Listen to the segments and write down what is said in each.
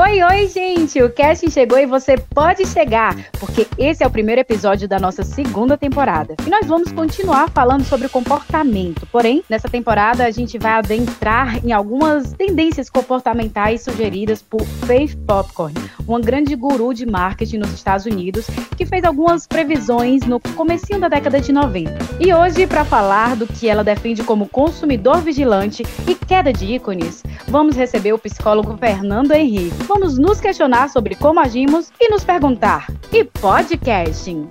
Oi, oi, gente! O casting chegou e você pode chegar, porque esse é o primeiro episódio da nossa segunda temporada. E nós vamos continuar falando sobre comportamento. Porém, nessa temporada a gente vai adentrar em algumas tendências comportamentais sugeridas por Faith Popcorn, uma grande guru de marketing nos Estados Unidos, que fez algumas previsões no comecinho da década de 90. E hoje, para falar do que ela defende como consumidor vigilante e queda de ícones, vamos receber o psicólogo Fernando Henrique vamos nos questionar sobre como agimos e nos perguntar: e podcasting?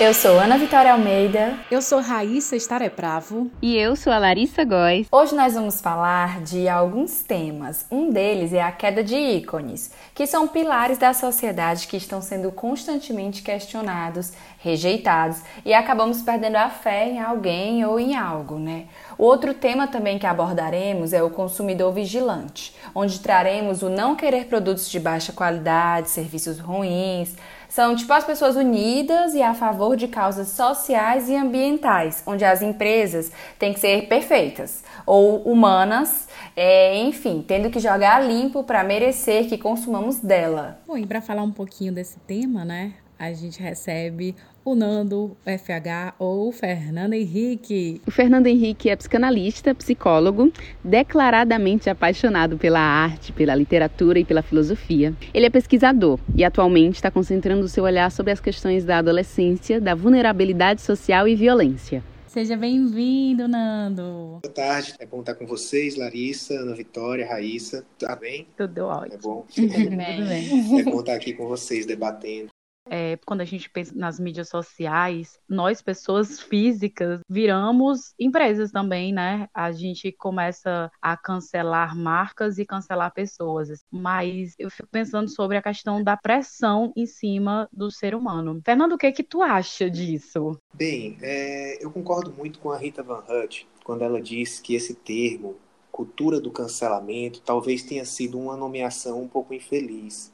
Eu sou Ana Vitória Almeida. Eu sou Raíssa Estarepravo. E eu sou a Larissa Góes. Hoje nós vamos falar de alguns temas. Um deles é a queda de ícones, que são pilares da sociedade que estão sendo constantemente questionados, rejeitados e acabamos perdendo a fé em alguém ou em algo, né? Outro tema também que abordaremos é o consumidor vigilante, onde traremos o não querer produtos de baixa qualidade, serviços ruins, são tipo as pessoas unidas e a favor de causas sociais e ambientais, onde as empresas têm que ser perfeitas ou humanas, é, enfim, tendo que jogar limpo para merecer que consumamos dela. Bom, e para falar um pouquinho desse tema, né? A gente recebe o Nando FH ou o Fernando Henrique. O Fernando Henrique é psicanalista, psicólogo, declaradamente apaixonado pela arte, pela literatura e pela filosofia. Ele é pesquisador e atualmente está concentrando seu olhar sobre as questões da adolescência, da vulnerabilidade social e violência. Seja bem-vindo, Nando. Boa tarde, é bom estar com vocês, Larissa, Ana Vitória, Raíssa. Tá bem? Tudo ótimo. É bom. Tudo bem. É bom estar aqui com vocês debatendo. É, quando a gente pensa nas mídias sociais, nós, pessoas físicas, viramos empresas também, né? A gente começa a cancelar marcas e cancelar pessoas. Mas eu fico pensando sobre a questão da pressão em cima do ser humano. Fernando, o que é que tu acha disso? Bem, é, eu concordo muito com a Rita Van Hutt quando ela diz que esse termo, cultura do cancelamento, talvez tenha sido uma nomeação um pouco infeliz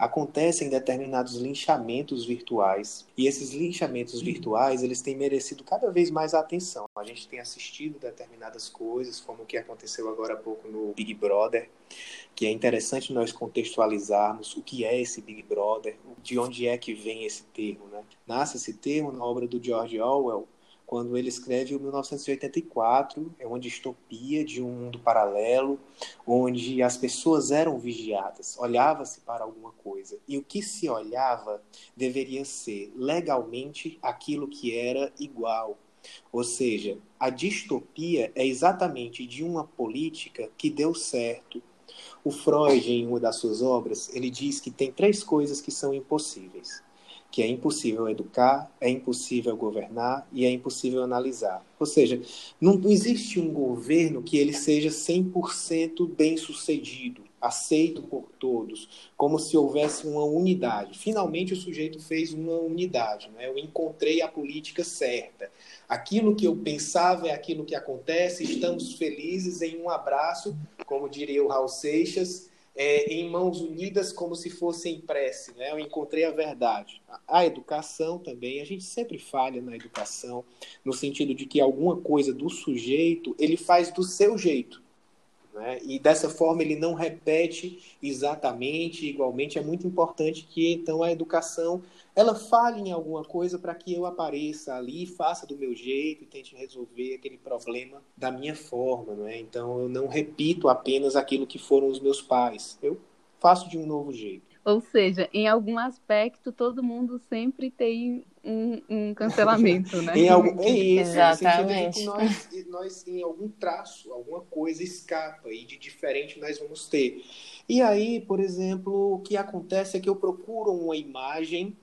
acontecem determinados linchamentos virtuais e esses linchamentos virtuais eles têm merecido cada vez mais atenção. A gente tem assistido determinadas coisas, como o que aconteceu agora há pouco no Big Brother, que é interessante nós contextualizarmos o que é esse Big Brother, de onde é que vem esse termo, né? Nasce esse termo na obra do George Orwell, quando ele escreve o 1984, é uma distopia de um mundo paralelo, onde as pessoas eram vigiadas, olhava-se para alguma coisa, e o que se olhava deveria ser legalmente aquilo que era igual. Ou seja, a distopia é exatamente de uma política que deu certo. O Freud, em uma das suas obras, ele diz que tem três coisas que são impossíveis que é impossível educar, é impossível governar e é impossível analisar. Ou seja, não existe um governo que ele seja 100% bem sucedido, aceito por todos, como se houvesse uma unidade. Finalmente o sujeito fez uma unidade, né? eu encontrei a política certa. Aquilo que eu pensava é aquilo que acontece, estamos felizes em um abraço, como diria o Raul Seixas, é, em mãos unidas como se fossem prece, né? Eu encontrei a verdade. A educação também, a gente sempre falha na educação, no sentido de que alguma coisa do sujeito ele faz do seu jeito. Né? E dessa forma ele não repete exatamente, igualmente. É muito importante que então a educação ela fale em alguma coisa para que eu apareça ali, faça do meu jeito e tente resolver aquele problema da minha forma, não é? Então eu não repito apenas aquilo que foram os meus pais. Eu faço de um novo jeito. Ou seja, em algum aspecto, todo mundo sempre tem um, um cancelamento, né? em algum, é isso, Exatamente. Nós, nós, em algum traço, alguma coisa escapa e de diferente nós vamos ter. E aí, por exemplo, o que acontece é que eu procuro uma imagem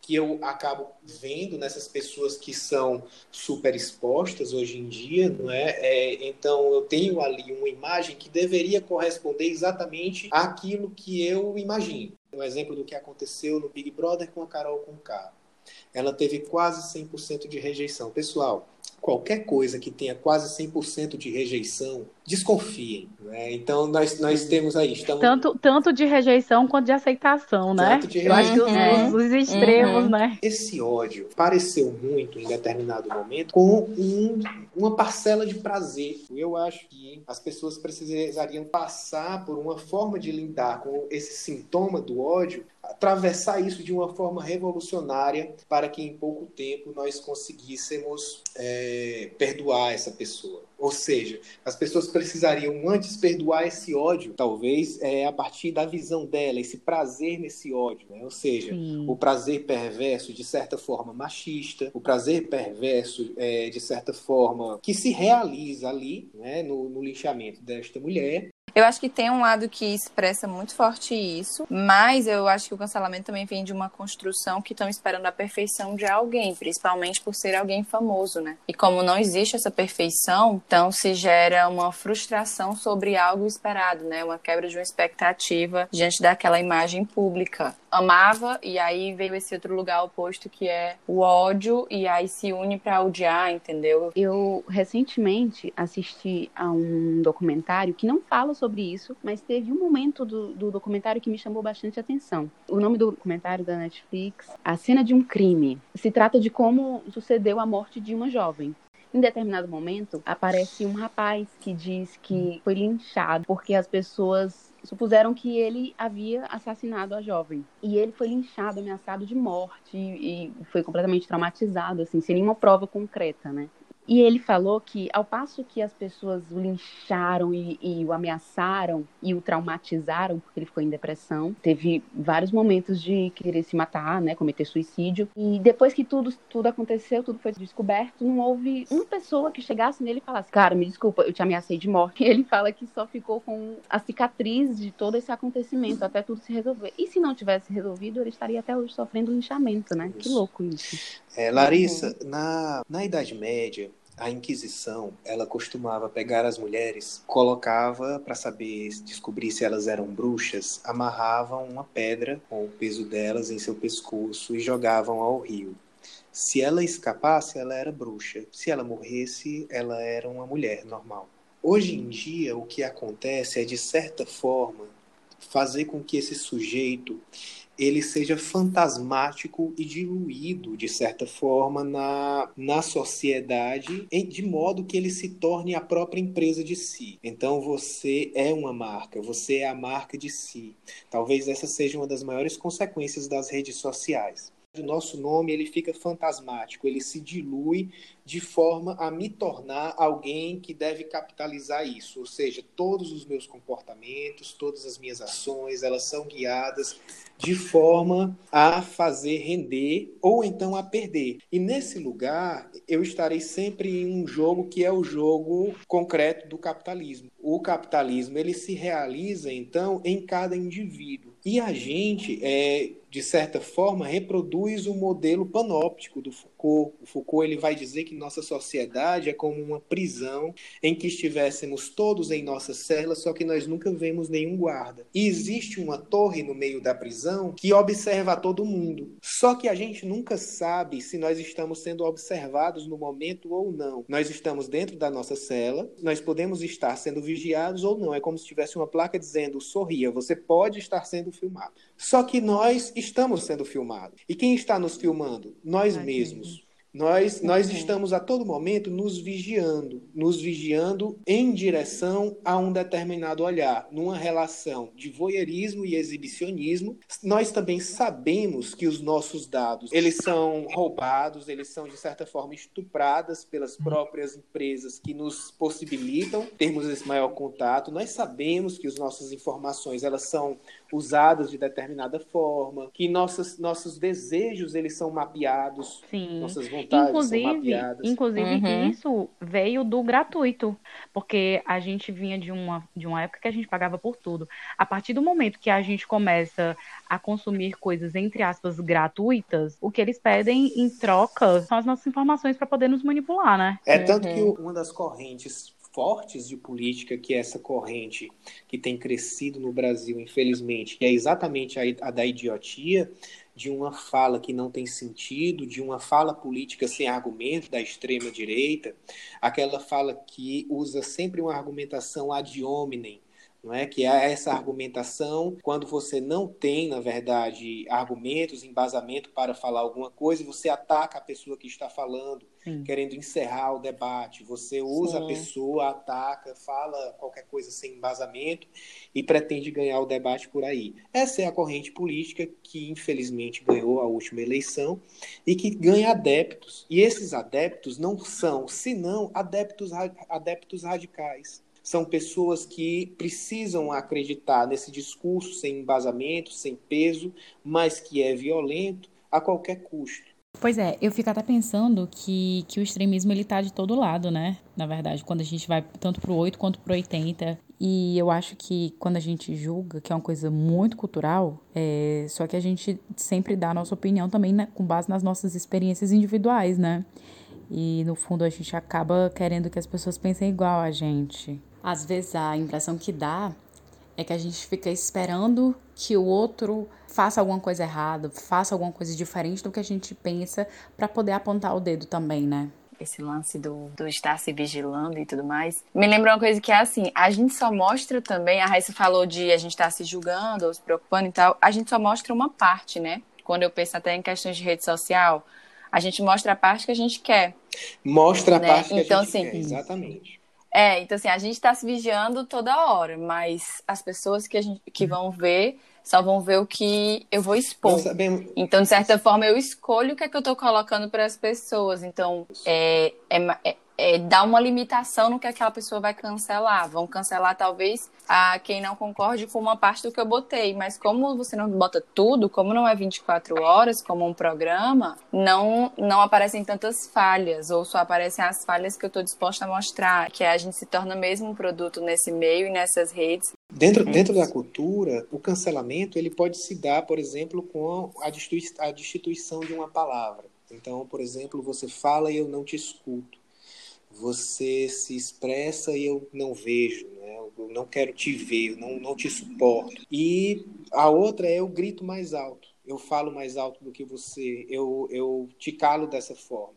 que eu acabo vendo nessas pessoas que são super expostas hoje em dia, não é? é? Então eu tenho ali uma imagem que deveria corresponder exatamente àquilo que eu imagino. Um exemplo do que aconteceu no Big Brother com a Carol Conká. Ela teve quase 100% de rejeição. Pessoal, qualquer coisa que tenha quase 100% de rejeição, desconfiem. Né? Então, nós, nós temos aí. Estamos... Tanto, tanto de rejeição quanto de aceitação, né? Tanto de rejeição. Eu acho que os, os, os extremos, Uhum. né? Esse ódio pareceu muito, em determinado momento, com um, uma parcela de prazer. Eu acho que as pessoas precisariam passar por uma forma de lidar com esse sintoma do ódio, atravessar isso de uma forma revolucionária para que em pouco tempo nós conseguíssemos é, perdoar essa pessoa. Ou seja, as pessoas precisariam antes perdoar esse ódio, talvez é, a partir da visão dela, esse prazer nesse ódio. Né? Ou seja, Sim. o prazer perverso, de certa forma, machista, o prazer perverso, é, de certa forma, que se realiza ali, né, no, no linchamento desta mulher, Eu acho que tem um lado que expressa muito forte isso, mas eu acho que o cancelamento também vem de uma construção que estão esperando a perfeição de alguém, principalmente por ser alguém famoso, né? E como não existe essa perfeição, então se gera uma frustração sobre algo esperado, né? Uma quebra de uma expectativa diante daquela imagem pública. Amava e aí veio esse outro lugar oposto que é o ódio e aí se une pra odiar, entendeu? Eu recentemente assisti a um documentário que não fala sobre isso, mas teve um momento do, do documentário que me chamou bastante atenção. O nome do documentário da Netflix, A Cena de um Crime. Se trata de como sucedeu a morte de uma jovem. Em determinado momento, aparece um rapaz que diz que foi linchado porque as pessoas supuseram que ele havia assassinado a jovem. E ele foi linchado, ameaçado de morte e foi completamente traumatizado, assim, sem nenhuma prova concreta, né? E ele falou que, ao passo que as pessoas o lincharam e, e, o ameaçaram e o traumatizaram, porque ele ficou em depressão, teve vários momentos de querer se matar, né, cometer suicídio. E depois que tudo, tudo aconteceu, tudo foi descoberto, não houve uma pessoa que chegasse nele e falasse: Cara, me desculpa, eu te ameacei de morte. E ele fala que só ficou com a cicatriz de todo esse acontecimento até tudo se resolver. E se não tivesse resolvido, ele estaria até hoje sofrendo linchamento, né? Que louco isso. É, Larissa, na, na Idade Média, a Inquisição, ela costumava pegar as mulheres, colocava para saber descobrir se elas eram bruxas, amarravam uma pedra com o peso delas em seu pescoço e jogavam ao rio. Se ela escapasse, ela era bruxa. Se ela morresse, ela era uma mulher normal. Hoje em dia, o que acontece é de certa forma fazer com que esse sujeito ele seja fantasmático e diluído, de certa forma, na, na sociedade, de modo que ele se torne a própria empresa de si. Então, você é uma marca, você é a marca de si. Talvez essa seja uma das maiores consequências das redes sociais. O nosso nome ele fica fantasmático, ele se dilui de forma a me tornar alguém que deve capitalizar isso, ou seja, todos os meus comportamentos, todas as minhas ações, elas são guiadas de forma a fazer render ou então a perder. E nesse lugar, eu estarei sempre em um jogo que é o jogo concreto do capitalismo. O capitalismo, ele se realiza então em cada indivíduo. E a gente, é, de certa forma, reproduz o modelo panóptico do Foucault. O Foucault ele vai dizer que nossa sociedade é como uma prisão em que estivéssemos todos em nossa cela, só que nós nunca vemos nenhum guarda. E existe uma torre no meio da prisão que observa todo mundo. Só que a gente nunca sabe se nós estamos sendo observados no momento ou não. Nós estamos dentro da nossa cela, nós podemos estar sendo vigiados ou não. É como se tivesse uma placa dizendo: sorria, você pode estar sendo filmado. Só que nós estamos sendo filmados. E quem está nos filmando? Nós mesmos. Nós, nós Uhum. estamos a todo momento nos vigiando, nos vigiando em direção a um determinado olhar, numa relação de voyeurismo e exibicionismo. Nós também sabemos que os nossos dados, eles são roubados, eles são de certa forma estupradas pelas próprias empresas que nos possibilitam termos esse maior contato. Nós sabemos que as nossas informações, elas são usadas de determinada forma, que nossas, nossos desejos, eles são mapeados, Sim. nossas vontades são Inclusive, inclusive Uhum. isso veio do gratuito, porque a gente vinha de uma, de uma época que a gente pagava por tudo. A partir do momento que a gente começa a consumir coisas, entre aspas, gratuitas, o que eles pedem em troca são as nossas informações para poder nos manipular, né? É tanto Uhum. que o- uma das correntes fortes de política, que é essa corrente que tem crescido no Brasil, infelizmente, que é exatamente a, a da idiotia, de uma fala que não tem sentido, de uma fala política sem argumento da extrema direita, aquela fala que usa sempre uma argumentação ad hominem, não é que é essa argumentação quando você não tem, na verdade, argumentos, embasamento para falar alguma coisa, você ataca a pessoa que está falando, Sim. querendo encerrar o debate. Você usa Sim. a pessoa, ataca, fala qualquer coisa sem embasamento e pretende ganhar o debate por aí. Essa é a corrente política que infelizmente ganhou a última eleição e que ganha adeptos. E esses adeptos não são, senão adeptos adeptos radicais são pessoas que precisam acreditar nesse discurso sem embasamento, sem peso, mas que é violento a qualquer custo. Pois é, eu fico até pensando que, que o extremismo ele tá de todo lado, né? Na verdade, quando a gente vai tanto pro 8 quanto pro 80. E eu acho que quando a gente julga, que é uma coisa muito cultural, é, só que a gente sempre dá a nossa opinião também né, com base nas nossas experiências individuais, né? E no fundo a gente acaba querendo que as pessoas pensem igual a gente. Às vezes a impressão que dá é que a gente fica esperando que o outro faça alguma coisa errada, faça alguma coisa diferente do que a gente pensa para poder apontar o dedo também, né? Esse lance do, do estar se vigilando e tudo mais. Me lembra uma coisa que é assim: a gente só mostra também, a Raíssa falou de a gente estar tá se julgando ou se preocupando e tal, a gente só mostra uma parte, né? Quando eu penso até em questões de rede social, a gente mostra a parte que a gente quer. Mostra a né? parte que então, a gente assim, quer, exatamente. É, então assim, a gente está se vigiando toda hora, mas as pessoas que, a gente, que vão ver só vão ver o que eu vou expor. Então, de certa forma, eu escolho o que é que eu estou colocando para as pessoas. Então, é, é, é é, dar uma limitação no que aquela pessoa vai cancelar. Vão cancelar, talvez, a quem não concorde com uma parte do que eu botei. Mas como você não bota tudo, como não é 24 horas, como um programa, não, não aparecem tantas falhas, ou só aparecem as falhas que eu estou disposta a mostrar, que a gente se torna mesmo um produto nesse meio e nessas redes. Dentro, dentro da cultura, o cancelamento ele pode se dar, por exemplo, com a destituição de uma palavra. Então, por exemplo, você fala e eu não te escuto você se expressa e eu não vejo, né? eu não quero te ver, eu não, não te suporto. E a outra é o grito mais alto. Eu falo mais alto do que você, eu, eu te calo dessa forma.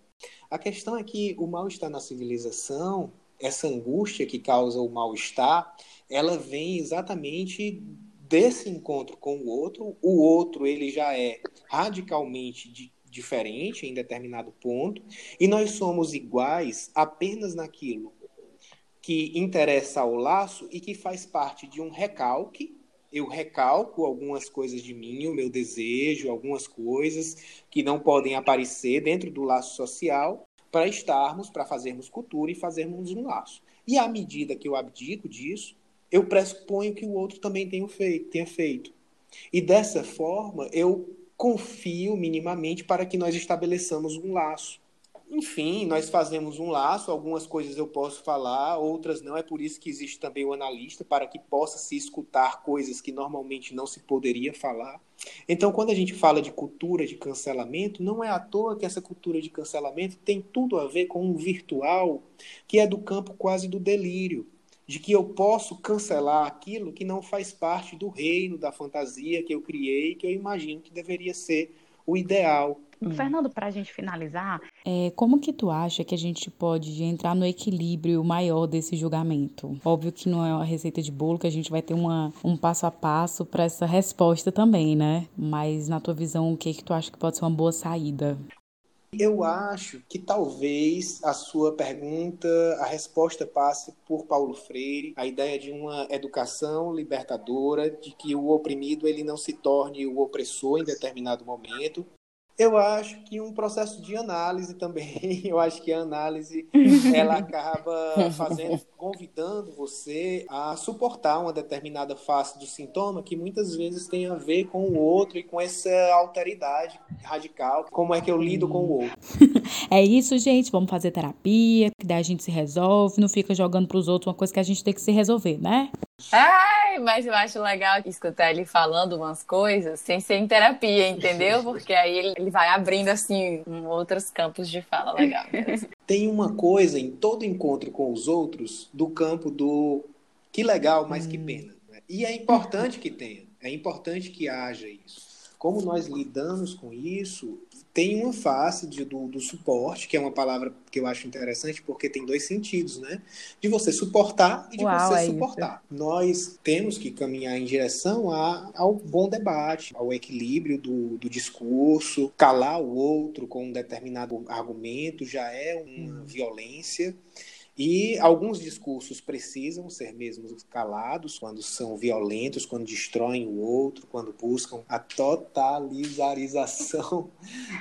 A questão é que o mal-estar na civilização, essa angústia que causa o mal-estar, ela vem exatamente desse encontro com o outro. O outro, ele já é radicalmente de diferente em determinado ponto, e nós somos iguais apenas naquilo que interessa ao laço e que faz parte de um recalque. Eu recalco algumas coisas de mim, o meu desejo, algumas coisas que não podem aparecer dentro do laço social para estarmos, para fazermos cultura e fazermos um laço. E à medida que eu abdico disso, eu pressuponho que o outro também tenha feito. Tenha feito. E dessa forma, eu confio minimamente para que nós estabeleçamos um laço. Enfim, nós fazemos um laço, algumas coisas eu posso falar, outras não. É por isso que existe também o analista, para que possa se escutar coisas que normalmente não se poderia falar. Então, quando a gente fala de cultura de cancelamento, não é à toa que essa cultura de cancelamento tem tudo a ver com um virtual que é do campo quase do delírio de que eu posso cancelar aquilo que não faz parte do reino da fantasia que eu criei, que eu imagino que deveria ser o ideal. Hum. Fernando, para a gente finalizar, é, como que tu acha que a gente pode entrar no equilíbrio maior desse julgamento? Óbvio que não é uma receita de bolo, que a gente vai ter uma, um passo a passo para essa resposta também, né? Mas na tua visão, o que que tu acha que pode ser uma boa saída? Eu acho que talvez a sua pergunta, a resposta passe por Paulo Freire, a ideia de uma educação libertadora, de que o oprimido ele não se torne o opressor em determinado momento, eu acho que um processo de análise também, eu acho que a análise ela acaba fazendo, convidando você a suportar uma determinada face do sintoma que muitas vezes tem a ver com o outro e com essa alteridade radical, como é que eu lido com o outro. É isso, gente, vamos fazer terapia, que daí a gente se resolve, não fica jogando para os outros uma coisa que a gente tem que se resolver, né? Ai, mas eu acho legal escutar ele falando umas coisas sem ser em terapia, entendeu? Porque aí ele, ele vai abrindo, assim, outros campos de fala legal. Tem uma coisa em todo encontro com os outros do campo do que legal, mas que hum. pena. Né? E é importante que tenha, é importante que haja isso. Como nós lidamos com isso tem uma face de, do, do, suporte, que é uma palavra que eu acho interessante porque tem dois sentidos, né? De você suportar e de Uau, você é suportar. Isso. Nós temos que caminhar em direção a, ao bom debate, ao equilíbrio do, do discurso. Calar o outro com um determinado argumento já é uma hum. violência. E alguns discursos precisam ser mesmo calados quando são violentos, quando destroem o outro, quando buscam a totalizarização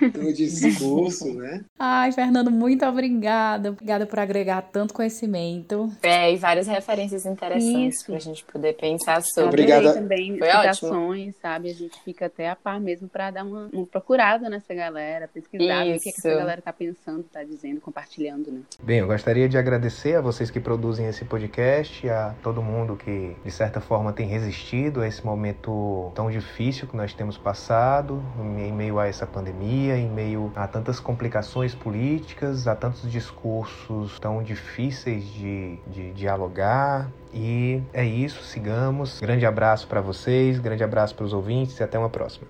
do discurso, né? Ai, Fernando, muito obrigada. Obrigada por agregar tanto conhecimento. É, e várias referências interessantes para a gente poder pensar sobre. Obrigada também Foi explicações, sabe? A gente fica até a par mesmo para dar uma, uma, procurada nessa galera, pesquisar o que, é que essa galera está pensando, está dizendo, compartilhando, né? Bem, eu gostaria de agradecer agradecer a vocês que produzem esse podcast, a todo mundo que, de certa forma, tem resistido a esse momento tão difícil que nós temos passado, em meio a essa pandemia, em meio a tantas complicações políticas, a tantos discursos tão difíceis de, de dialogar. E é isso, sigamos. Grande abraço para vocês, grande abraço para os ouvintes e até uma próxima.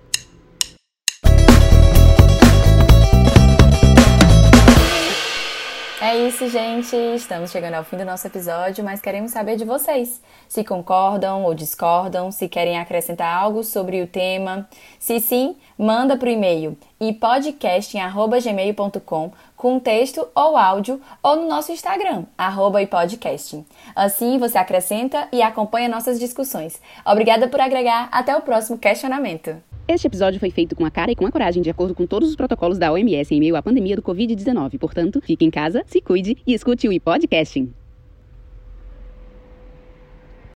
É isso, gente. Estamos chegando ao fim do nosso episódio, mas queremos saber de vocês. Se concordam ou discordam, se querem acrescentar algo sobre o tema. Se sim, manda para o e-mail ipodcast.gmail.com com texto ou áudio ou no nosso Instagram, ipodcast. Assim você acrescenta e acompanha nossas discussões. Obrigada por agregar. Até o próximo questionamento. Este episódio foi feito com a cara e com a coragem, de acordo com todos os protocolos da OMS em meio à pandemia do Covid-19. Portanto, fique em casa, se cuide e escute o e-podcasting.